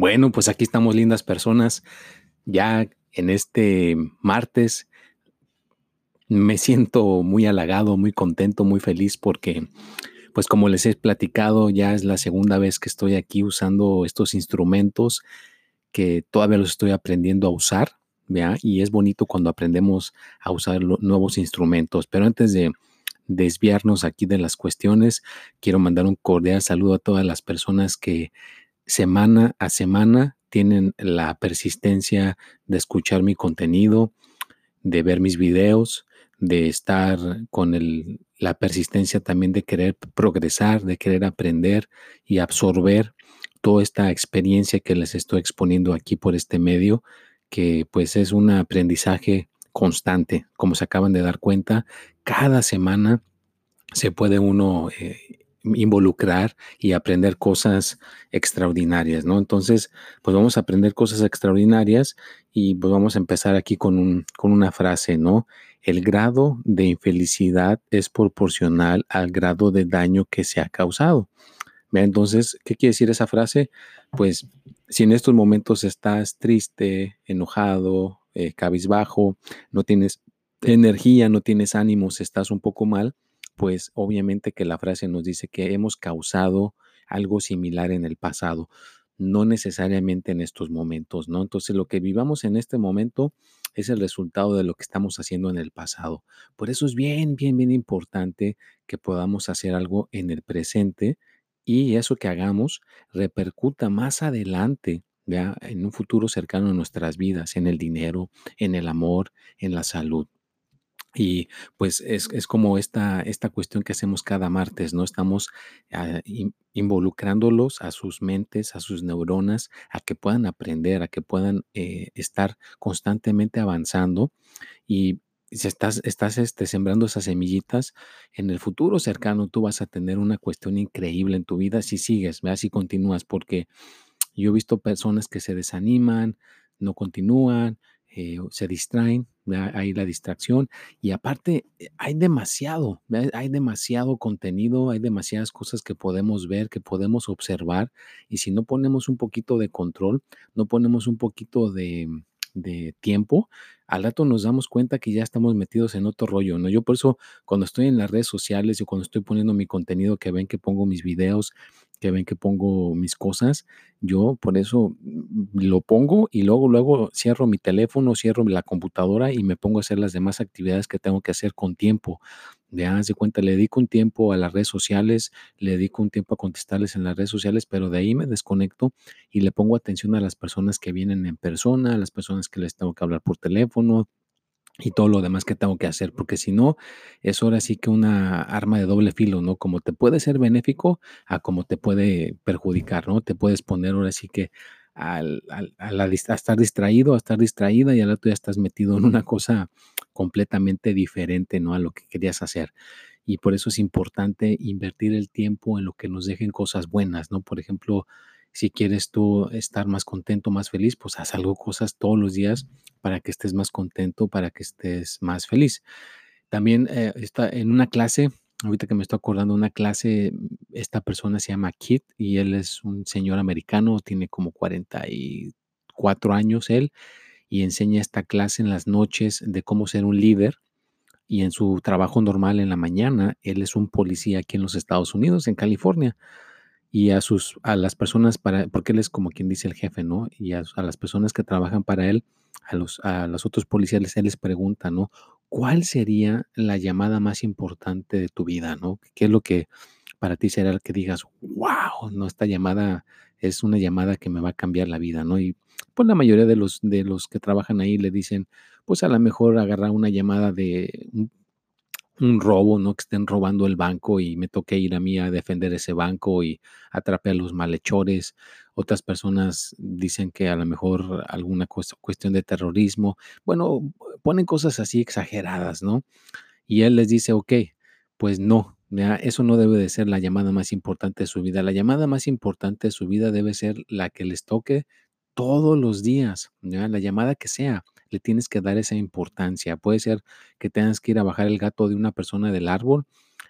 Bueno, pues aquí estamos lindas personas. Ya en este martes me siento muy halagado, muy contento, muy feliz porque, pues como les he platicado, ya es la segunda vez que estoy aquí usando estos instrumentos que todavía los estoy aprendiendo a usar, ¿ya? Y es bonito cuando aprendemos a usar nuevos instrumentos. Pero antes de desviarnos aquí de las cuestiones, quiero mandar un cordial saludo a todas las personas que semana a semana tienen la persistencia de escuchar mi contenido, de ver mis videos, de estar con la persistencia también de querer progresar, de querer aprender y absorber toda esta experiencia que les estoy exponiendo aquí por este medio, que pues es un aprendizaje constante, como se acaban de dar cuenta, cada semana se puede uno eh, involucrar y aprender cosas extraordinarias, ¿no? Entonces, pues vamos a aprender cosas extraordinarias y pues vamos a empezar aquí con, un, con una frase, ¿no? El grado de infelicidad es proporcional al grado de daño que se ha causado. Entonces, ¿qué quiere decir esa frase? Pues si en estos momentos estás triste, enojado, eh, cabizbajo, no tienes energía, no tienes ánimos, estás un poco mal, pues obviamente que la frase nos dice que hemos causado algo similar en el pasado, no necesariamente en estos momentos, ¿no? Entonces lo que vivamos en este momento es el resultado de lo que estamos haciendo en el pasado. Por eso es bien, bien, bien importante que podamos hacer algo en el presente y eso que hagamos repercuta más adelante, ¿ya? en un futuro cercano en nuestras vidas, en el dinero, en el amor, en la salud. Y pues es, como esta, esta cuestión que hacemos cada martes, ¿no? Estamos ah, involucrándolos a sus mentes, a sus neuronas, a que puedan aprender, a que puedan eh, estar constantemente avanzando. Y si estás, estás este, sembrando esas semillitas, en el futuro cercano tú vas a tener una cuestión increíble en tu vida si sigues, veas si continúas, porque yo he visto personas que se desaniman, no continúan, eh, se distraen, hay la distracción y aparte eh, hay demasiado, hay demasiado contenido, hay demasiadas cosas que podemos ver, que podemos observar y si no ponemos un poquito de control, no ponemos un poquito de, tiempo, al rato nos damos cuenta que ya estamos metidos en otro rollo, ¿no? Yo por eso cuando estoy en las redes sociales y cuando estoy poniendo mi contenido, que ven que pongo mis videos, que ven que pongo mis cosas, yo por eso mm, lo pongo y luego, luego cierro mi teléfono, cierro la computadora y me pongo a hacer las demás actividades que tengo que hacer con tiempo. De de cuenta, le dedico un tiempo a las redes sociales, le dedico un tiempo a contestarles en las redes sociales, pero de ahí me desconecto y le pongo atención a las personas que vienen en persona, a las personas que les tengo que hablar por teléfono, y todo lo demás que tengo que hacer, porque si no, es ahora sí que una arma de doble filo, ¿no? Como te puede ser benéfico a como te puede perjudicar, ¿no? Te puedes poner ahora sí que al, a, la, estar distraído, a estar distraída y al otro ya estás metido en una cosa completamente diferente, ¿no? A lo que querías hacer. Y por eso es importante invertir el tiempo en lo que nos dejen cosas buenas, ¿no? Por ejemplo, si quieres tú estar más contento, más feliz, pues haz algo, cosas todos los días para que estés más contento, para que estés más feliz. También eh, está en una clase, ahorita que me estoy acordando, una clase, esta persona se llama Kit y él es un señor americano, tiene como 44 años él, y enseña esta clase en las noches de cómo ser un líder. Y en su trabajo normal en la mañana, él es un policía aquí en los Estados Unidos, en California y a sus a las personas para porque él es como quien dice el jefe, ¿no? Y a, las personas que trabajan para él, a los a los otros policías él les pregunta, ¿no? ¿Cuál sería la llamada más importante de tu vida, ¿no? ¿Qué es lo que para ti será el que digas, wow, no esta llamada es una llamada que me va a cambiar la vida, ¿no? Y pues la mayoría de los de los que trabajan ahí le dicen, pues a lo mejor agarrar una llamada de robo, ¿no? Que estén robando el banco y me toque ir a mí a defender ese banco y atrape a los malhechores. Otras personas dicen que a lo mejor alguna cuestión de terrorismo. Bueno, ponen cosas así exageradas, ¿no? Y él les dice, ok, pues no, eso no debe de ser la llamada más importante de su vida. La llamada más importante de su vida debe ser la que les toque todos los días, la llamada que sea le tienes que dar esa importancia. Puede ser que tengas que ir a bajar el gato de una persona del árbol,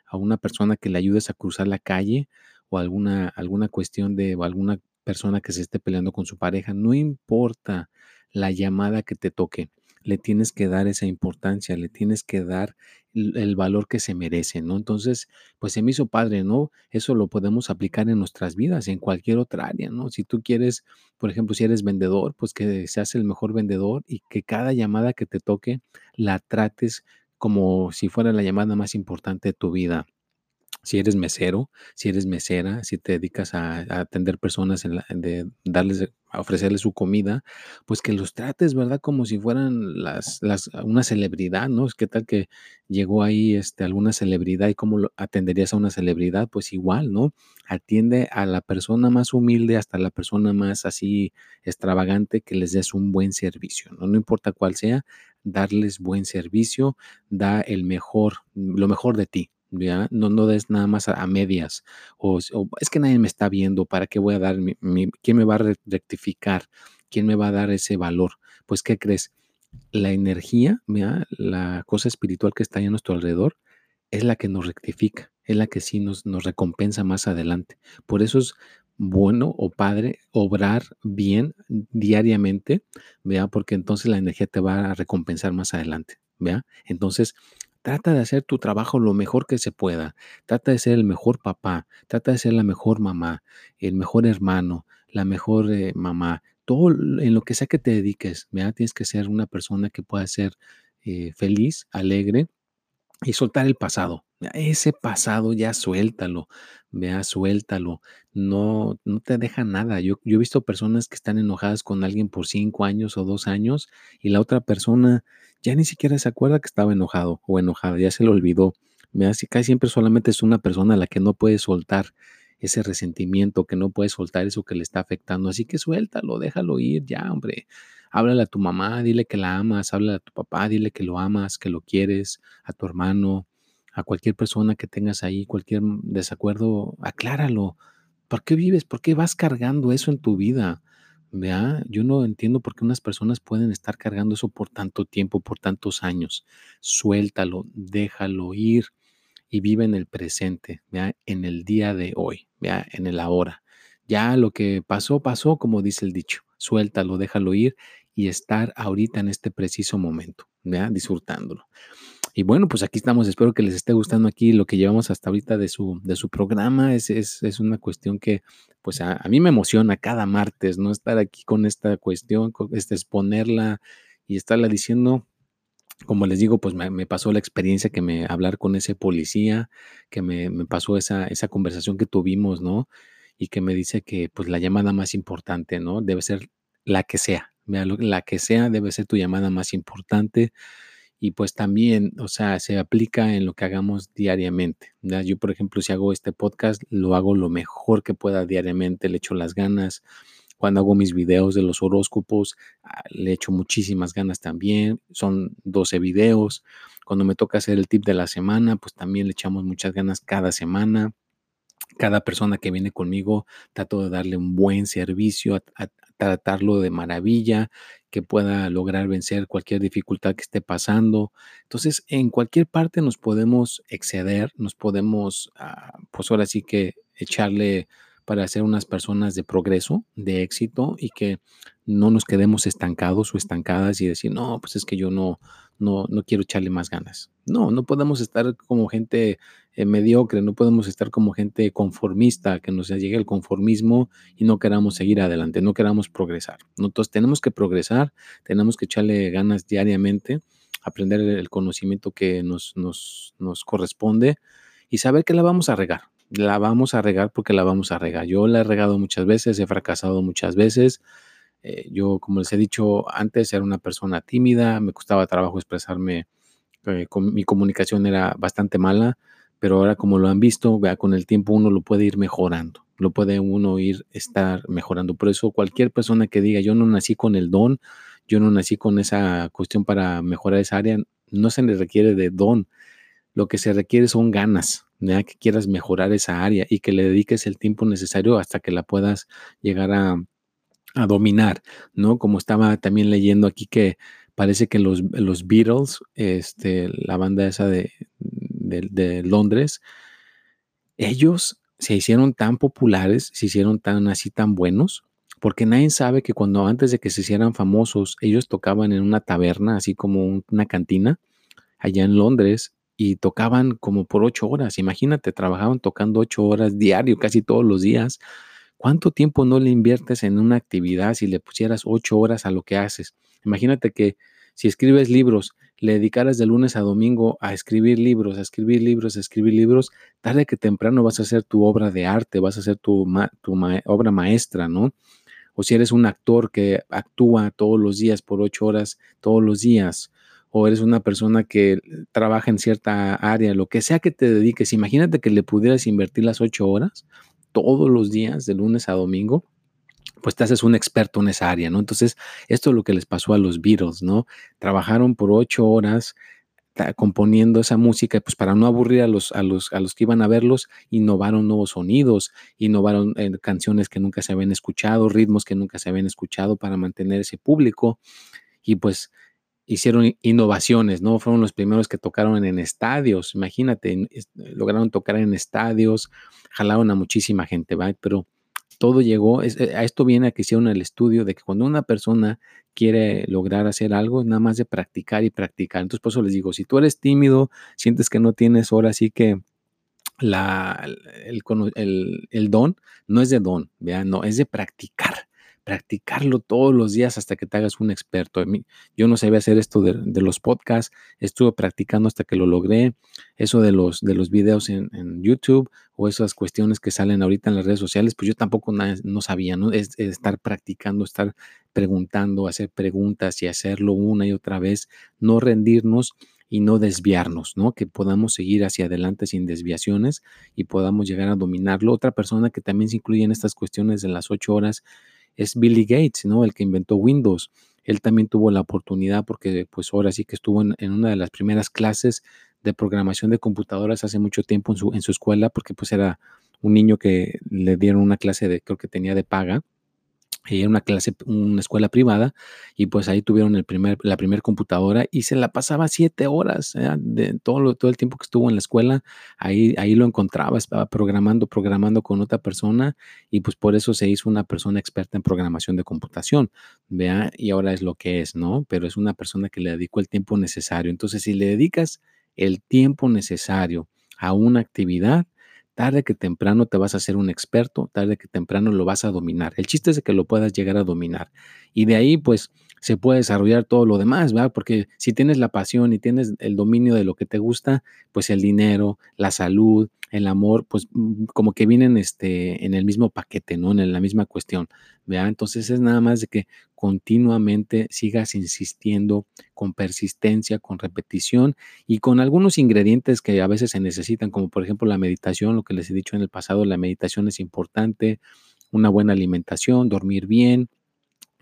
a una persona que le ayudes a cruzar la calle o alguna, alguna cuestión de o alguna persona que se esté peleando con su pareja. No importa la llamada que te toque le tienes que dar esa importancia, le tienes que dar el, valor que se merece, ¿no? Entonces, pues se me hizo padre, ¿no? Eso lo podemos aplicar en nuestras vidas, en cualquier otra área, ¿no? Si tú quieres, por ejemplo, si eres vendedor, pues que seas el mejor vendedor y que cada llamada que te toque la trates como si fuera la llamada más importante de tu vida si eres mesero, si eres mesera, si te dedicas a, atender personas, en de darles, a ofrecerles su comida, pues que los trates, ¿verdad? Como si fueran las, las, una celebridad, ¿no? ¿Qué tal que llegó ahí este, alguna celebridad y cómo atenderías a una celebridad? Pues igual, ¿no? Atiende a la persona más humilde hasta la persona más así extravagante que les des un buen servicio, ¿no? No importa cuál sea, darles buen servicio, da el mejor, lo mejor de ti, ¿ya? No, no des nada más a, medias. O, es que nadie me está viendo, ¿para qué voy a dar mi, quién me va a rectificar? ¿Quién me va a dar ese valor? Pues, ¿qué crees? La energía, la cosa espiritual que está ahí a nuestro alrededor, es la que nos rectifica, es la que sí nos, nos recompensa más adelante. Por eso es bueno o padre obrar bien diariamente, vea, porque entonces la energía te va a recompensar más adelante, vea. Entonces, Trata de hacer tu trabajo lo mejor que se pueda. Trata de ser el mejor papá. Trata de ser la mejor mamá, el mejor hermano, la mejor eh, mamá. Todo en lo que sea que te dediques, ¿verdad? tienes que ser una persona que pueda ser eh, feliz, alegre y soltar el pasado. Ese pasado ya suéltalo, vea, suéltalo. No, no te deja nada. Yo, yo he visto personas que están enojadas con alguien por cinco años o dos años y la otra persona ya ni siquiera se acuerda que estaba enojado o enojada, ya se lo olvidó. Me si casi siempre solamente es una persona a la que no puede soltar ese resentimiento, que no puede soltar eso que le está afectando. Así que suéltalo, déjalo ir ya, hombre. Háblale a tu mamá, dile que la amas, háblale a tu papá, dile que lo amas, que lo quieres, a tu hermano, a cualquier persona que tengas ahí, cualquier desacuerdo, acláralo. ¿Por qué vives? ¿Por qué vas cargando eso en tu vida? Yo no entiendo por qué unas personas pueden estar cargando eso por tanto tiempo, por tantos años. Suéltalo, déjalo ir y vive en el presente, en el día de hoy, en el ahora. Ya lo que pasó, pasó, como dice el dicho. Suéltalo, déjalo ir y estar ahorita en este preciso momento, disfrutándolo. Y bueno, pues aquí estamos. Espero que les esté gustando aquí lo que llevamos hasta ahorita de su, de su programa. Es, es, es una cuestión que, pues a, mí me emociona cada martes, ¿no? Estar aquí con esta cuestión, este, exponerla y estarla diciendo. Como les digo, pues me, pasó la experiencia que me hablar con ese policía, que me, me pasó esa, esa conversación que tuvimos, ¿no? Y que me dice que pues la llamada más importante, ¿no? Debe ser la que sea. La que sea debe ser tu llamada más importante y pues también, o sea, se aplica en lo que hagamos diariamente. Yo, por ejemplo, si hago este podcast, lo hago lo mejor que pueda diariamente, le echo las ganas. Cuando hago mis videos de los horóscopos, ah, le echo muchísimas ganas también. Son 12 videos. Cuando me toca hacer el tip de la semana, pues también le echamos muchas ganas cada semana cada persona que viene conmigo trato de darle un buen servicio, a, tratarlo de maravilla, que pueda lograr vencer cualquier dificultad que esté pasando. Entonces, en cualquier parte nos podemos exceder, nos podemos, ah, pues ahora sí que echarle para ser unas personas de progreso, de éxito y que no nos quedemos estancados o estancadas y decir, no, pues es que yo no, no, no quiero echarle más ganas. No, no podemos estar como gente eh, mediocre, no podemos estar como gente conformista, que nos llegue el conformismo y no queramos seguir adelante, no queramos progresar. Entonces tenemos que progresar, tenemos que echarle ganas diariamente, aprender el conocimiento que nos, nos, nos corresponde y saber que la vamos a regar. La vamos a regar porque la vamos a regar. Yo la he regado muchas veces, he fracasado muchas veces eh, yo, como les he dicho antes, era una persona tímida, me costaba trabajo expresarme eh, mi comunicación era bastante mala, pero ahora como lo han visto, con el tiempo uno lo puede ir mejorando, lo puede uno ir estar mejorando. Por eso cualquier persona que diga, yo no nací con el don, yo no nací con esa cuestión para mejorar esa área, no se le requiere de don, lo que se requiere son ganas, ¿ya? que quieras mejorar esa área y que le dediques el tiempo necesario hasta que la puedas llegar a, a dominar, ¿no? Como estaba también leyendo aquí que parece que los, los Beatles, este, la banda esa de, Londres, ellos se hicieron tan populares, se hicieron tan así tan buenos, porque nadie sabe que cuando antes de que se hicieran famosos, ellos tocaban en una taberna, así como una cantina, allá en Londres, y tocaban como por ocho horas. Imagínate, trabajaban tocando ocho horas diario, casi todos los días. ¿Cuánto tiempo no le inviertes en una actividad si le pusieras ocho horas a lo que haces? Imagínate que si escribes libros, le dedicaras de lunes a domingo a escribir libros, a escribir libros, a escribir libros, tarde que temprano vas a hacer tu obra de arte, vas a hacer tu, tu obra maestra, ¿no? O si eres un actor que actúa todos los días por ocho horas, todos los días, o eres una persona que trabaja en cierta área, lo que sea que te dediques, imagínate que le pudieras invertir las ocho horas todos los días, de lunes a domingo, pues te haces un experto en esa área, ¿no? Entonces, esto es lo que les pasó a los Beatles, ¿no? Trabajaron por ocho horas componiendo esa música, pues para no aburrir a los, a los, a los que iban a verlos, innovaron nuevos sonidos, innovaron eh, canciones que nunca se habían escuchado, ritmos que nunca se habían escuchado para mantener ese público. Y pues hicieron innovaciones, ¿no? Fueron los primeros que tocaron en estadios, imagínate, lograron tocar en estadios, jalaron a muchísima gente, ¿va? Pero todo llegó, eh, a esto viene a que hicieron el estudio de que cuando una persona quiere lograr hacer algo, nada más de practicar y practicar. Entonces, por eso les digo, si tú eres tímido, sientes que no tienes ahora sí que la, el, el, don, no es de don, vean, no, es de practicar practicarlo todos los días hasta que te hagas un experto. Yo no sabía hacer esto de, los podcasts, estuve practicando hasta que lo logré. Eso de los, de los videos en, YouTube o esas cuestiones que salen ahorita en las redes sociales, pues yo tampoco no sabía, ¿no? Es, estar practicando, estar preguntando, hacer preguntas y hacerlo una y otra vez, no rendirnos y no desviarnos, ¿no? Que podamos seguir hacia adelante sin desviaciones y podamos llegar a dominarlo. Otra persona que también se incluye en estas cuestiones de las ocho horas es Billy Gates, ¿no? El que inventó Windows. Él también tuvo la oportunidad porque pues ahora sí que estuvo en, una de las primeras clases de programación de computadoras hace mucho tiempo en su, en su escuela porque pues era un niño que le dieron una clase de, creo que tenía de paga era una clase, una escuela privada, y pues ahí tuvieron el primer, la primera computadora y se la pasaba siete horas, ¿eh? de todo, todo el tiempo que estuvo en la escuela, ahí, ahí lo encontraba, estaba programando, programando con otra persona, y pues por eso se hizo una persona experta en programación de computación, vea, y ahora es lo que es, ¿no? Pero es una persona que le dedicó el tiempo necesario. Entonces, si le dedicas el tiempo necesario a una actividad, tarde que temprano te vas a hacer un experto, tarde que temprano lo vas a dominar. El chiste es de que lo puedas llegar a dominar. Y de ahí, pues, se puede desarrollar todo lo demás, ¿verdad? Porque si tienes la pasión y tienes el dominio de lo que te gusta, pues el dinero, la salud, el amor, pues mm, como que vienen este, en el mismo paquete, ¿no? En la misma cuestión, ¿verdad? Entonces es nada más de que continuamente sigas insistiendo con persistencia, con repetición y con algunos ingredientes que a veces se necesitan, como por ejemplo la meditación, lo que les he dicho en el pasado, la meditación es importante, una buena alimentación, dormir bien,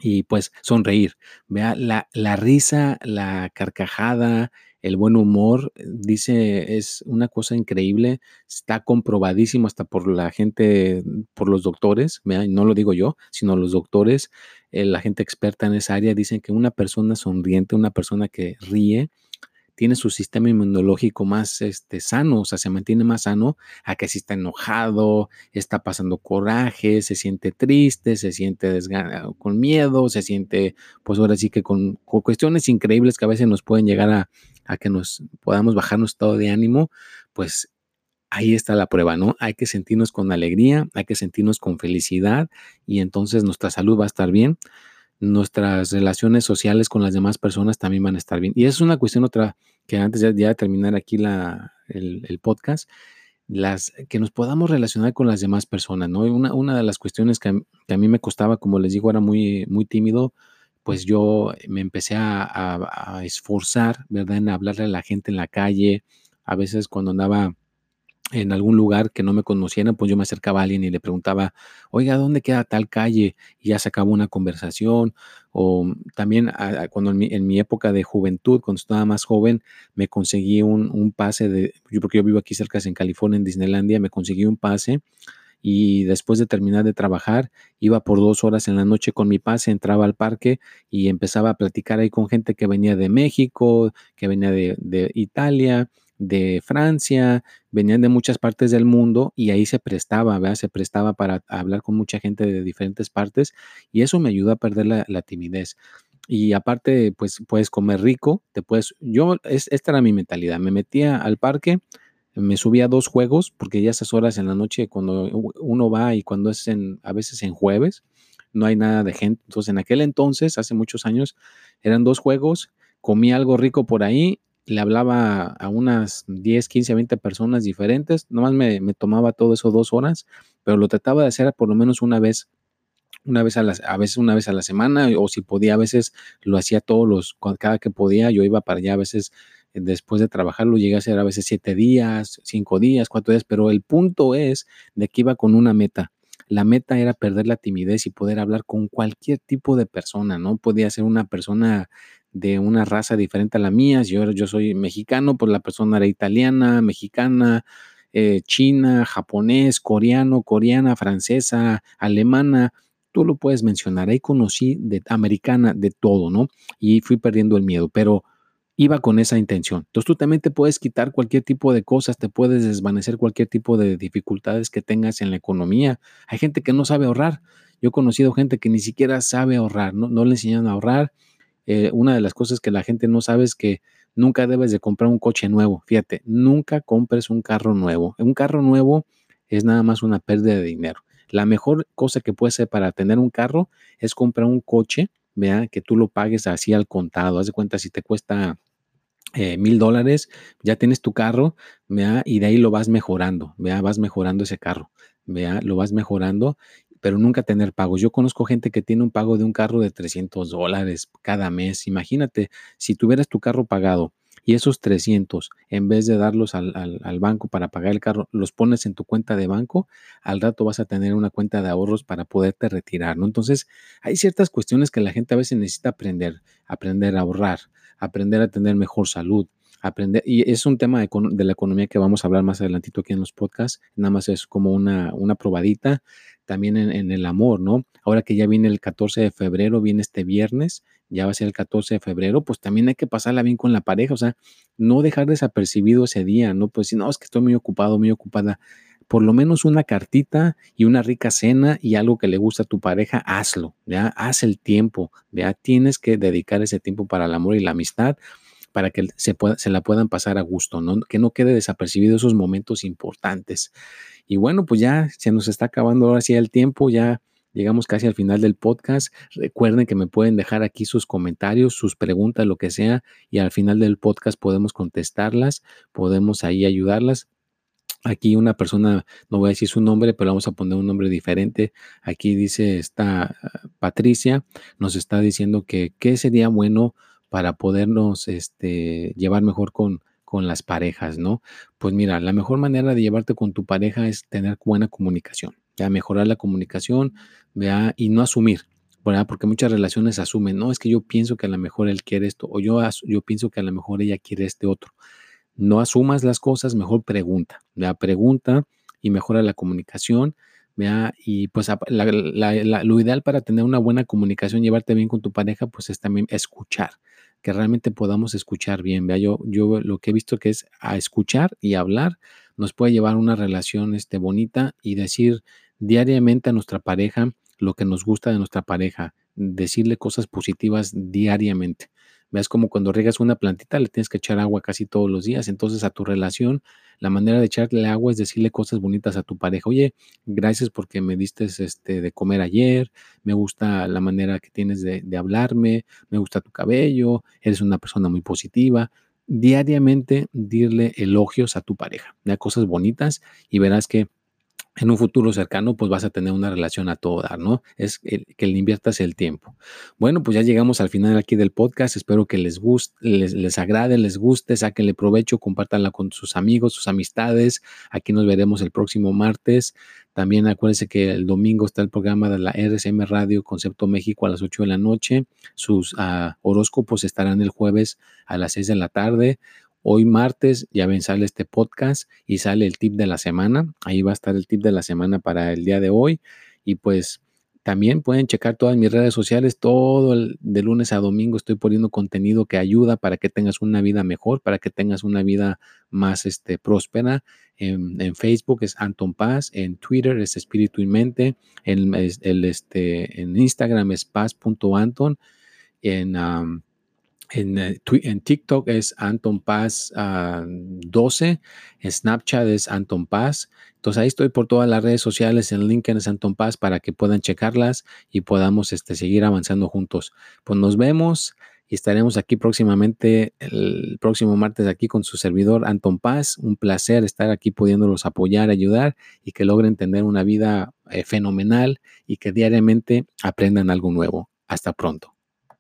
y pues sonreír. Vea la, la, risa, la carcajada, el buen humor, eh, dice, es una cosa increíble, está comprobadísimo hasta por la gente, por los doctores, no lo digo yo, sino los doctores, eh, la gente experta en esa área, dicen que una persona sonriente, una persona que ríe, tiene su sistema inmunológico más este, sano, o sea, se mantiene más sano a que si está enojado, está pasando coraje, se siente triste, se siente con miedo, se siente, pues ahora sí que con, cuestiones increíbles que a veces nos pueden llegar a, a que nos podamos bajar nuestro estado de ánimo, pues ahí está la prueba, ¿no? Hay que sentirnos con alegría, hay que sentirnos con felicidad y entonces nuestra salud va a estar bien nuestras relaciones sociales con las demás personas también van a estar bien. Y es una cuestión otra que antes ya, de terminar aquí la, el, podcast, las, que nos podamos relacionar con las demás personas, ¿no? Una, una de las cuestiones que a, mí me costaba, como les digo, era muy, muy tímido, pues yo me empecé a, esforzar, ¿verdad? En hablarle a la gente en la calle. A veces cuando andaba en algún lugar que no me conocieran, pues yo me acercaba a alguien y le preguntaba, oiga, ¿dónde queda tal calle? Y ya se acabó una conversación. O también cuando en mi, época de juventud, cuando estaba más joven, me conseguí un, un pase de, yo porque yo vivo aquí cerca en California, en Disneylandia, me conseguí un pase y después de terminar de trabajar, iba por dos horas en la noche con mi pase, entraba al parque y empezaba a platicar ahí con gente que venía de México, que venía de, Italia, de Francia, venían de muchas partes del mundo y ahí se prestaba, ¿verdad? Se prestaba para hablar con mucha gente de diferentes partes y eso me ayudó a perder la, timidez. Y aparte, pues puedes comer rico, te puedes, yo, esta era mi mentalidad, me metía al parque, me subía a dos juegos, porque ya esas horas en la noche, cuando uno va y cuando es en, a veces en jueves, no hay nada de gente. Entonces, en aquel entonces, hace muchos años, eran dos juegos, comía algo rico por ahí, le hablaba a unas 10, 15, 20 personas diferentes, nomás me, me tomaba todo eso dos horas, pero lo trataba de hacer por lo menos una vez una vez a la, a veces una vez a la semana, o si podía, a veces lo hacía todos los, cada que podía, yo iba para allá a veces después de trabajarlo llegué a ser a veces siete días, cinco días, cuatro días, pero el punto es de que iba con una meta. La meta era perder la timidez y poder hablar con cualquier tipo de persona, ¿no? Podía ser una persona de una raza diferente a la mía, yo, yo soy mexicano, pues la persona era italiana, mexicana, eh, china, japonés, coreano, coreana, francesa, alemana, tú lo puedes mencionar. Ahí conocí de americana, de todo, ¿no? Y fui perdiendo el miedo, pero iba con esa intención. Entonces tú también te puedes quitar cualquier tipo de cosas, te puedes desvanecer cualquier tipo de dificultades que tengas en la economía. Hay gente que no sabe ahorrar. Yo he conocido gente que ni siquiera sabe ahorrar, no, le enseñan a ahorrar. Eh, una de las cosas que la gente no sabe es que nunca debes de comprar un coche nuevo. Fíjate, nunca compres un carro nuevo. Un carro nuevo es nada más una pérdida de dinero. La mejor cosa que puede ser para tener un carro es comprar un coche, vea, que tú lo pagues así al contado. Haz de cuenta si te cuesta mil dólares, ya tienes tu carro, ¿vea? y de ahí lo vas mejorando, ¿vea? vas mejorando ese carro, ¿vea? lo vas mejorando, pero nunca tener pagos. Yo conozco gente que tiene un pago de un carro de 300 dólares cada mes. Imagínate, si tuvieras tu carro pagado y esos 300, en vez de darlos al, al, banco para pagar el carro, los pones en tu cuenta de banco, al rato vas a tener una cuenta de ahorros para poderte retirar, ¿no? Entonces, hay ciertas cuestiones que la gente a veces necesita aprender, aprender a ahorrar, aprender a tener mejor salud, aprender, y es un tema de, la economía que vamos a hablar más adelantito aquí en los podcasts, nada más es como una, una probadita, también en, el amor, ¿no? Ahora que ya viene el 14 de febrero, viene este viernes, ya va a ser el 14 de febrero, pues también hay que pasarla bien con la pareja, o sea, no dejar desapercibido ese día, ¿no? Pues si no, es que estoy muy ocupado, muy ocupada por lo menos una cartita y una rica cena y algo que le gusta a tu pareja, hazlo, ya, haz el tiempo, ya, tienes que dedicar ese tiempo para el amor y la amistad para que se, pueda, se la puedan pasar a gusto, ¿no? que no quede desapercibido esos momentos importantes. Y bueno, pues ya se nos está acabando ahora sí el tiempo, ya llegamos casi al final del podcast. Recuerden que me pueden dejar aquí sus comentarios, sus preguntas, lo que sea, y al final del podcast podemos contestarlas, podemos ahí ayudarlas. Aquí una persona, no voy a decir su nombre, pero vamos a poner un nombre diferente. Aquí dice esta Patricia, nos está diciendo que qué sería bueno para podernos este, llevar mejor con, con las parejas, ¿no? Pues mira, la mejor manera de llevarte con tu pareja es tener buena comunicación, ya mejorar la comunicación, vea, y no asumir, ¿verdad? Porque muchas relaciones asumen, no, es que yo pienso que a lo mejor él quiere esto, o yo, yo pienso que a lo mejor ella quiere este otro no asumas las cosas, mejor pregunta, ¿vea? pregunta y mejora la comunicación, ¿vea? y pues lo ideal para tener una buena comunicación, llevarte bien con tu pareja, pues es también escuchar, que realmente podamos escuchar bien, ¿vea? Yo, yo lo que he visto que es a escuchar y hablar nos puede llevar a una relación este, bonita y decir diariamente a nuestra pareja lo que nos gusta de nuestra pareja, decirle cosas positivas diariamente. Veas como cuando riegas una plantita le tienes que echar agua casi todos los días. Entonces a tu relación, la manera de echarle agua es decirle cosas bonitas a tu pareja. Oye, gracias porque me diste este, de comer ayer. Me gusta la manera que tienes de, hablarme. Me gusta tu cabello. Eres una persona muy positiva diariamente dirle elogios a tu pareja, cosas bonitas y verás que en un futuro cercano, pues vas a tener una relación a todo dar, ¿no? Es que le inviertas el tiempo. Bueno, pues ya llegamos al final aquí del podcast. Espero que les guste, les, agrade, les guste, sáquenle provecho, compártanla con sus amigos, sus amistades. Aquí nos veremos el próximo martes. También acuérdense que el domingo está el programa de la RSM Radio Concepto México a las 8 de la noche. Sus ah, horóscopos estarán el jueves a las 6 de la tarde. Hoy martes ya ven, sale este podcast y sale el tip de la semana. Ahí va a estar el tip de la semana para el día de hoy. Y pues también pueden checar todas mis redes sociales. Todo el, de lunes a domingo estoy poniendo contenido que ayuda para que tengas una vida mejor, para que tengas una vida más este, próspera. En, Facebook es Anton Paz, en Twitter es Espíritu y Mente, en, el, este, en Instagram es paz.anton, en... en, TikTok es Anton Paz 12, en Snapchat es Anton Paz. Entonces ahí estoy por todas las redes sociales, en LinkedIn es Anton Paz para que puedan checarlas y podamos este, seguir avanzando juntos. Pues nos vemos y estaremos aquí próximamente, el próximo martes aquí con su servidor Anton Paz. Un placer estar aquí pudiéndolos apoyar, ayudar y que logren tener una vida eh, fenomenal y que diariamente aprendan algo nuevo. Hasta pronto.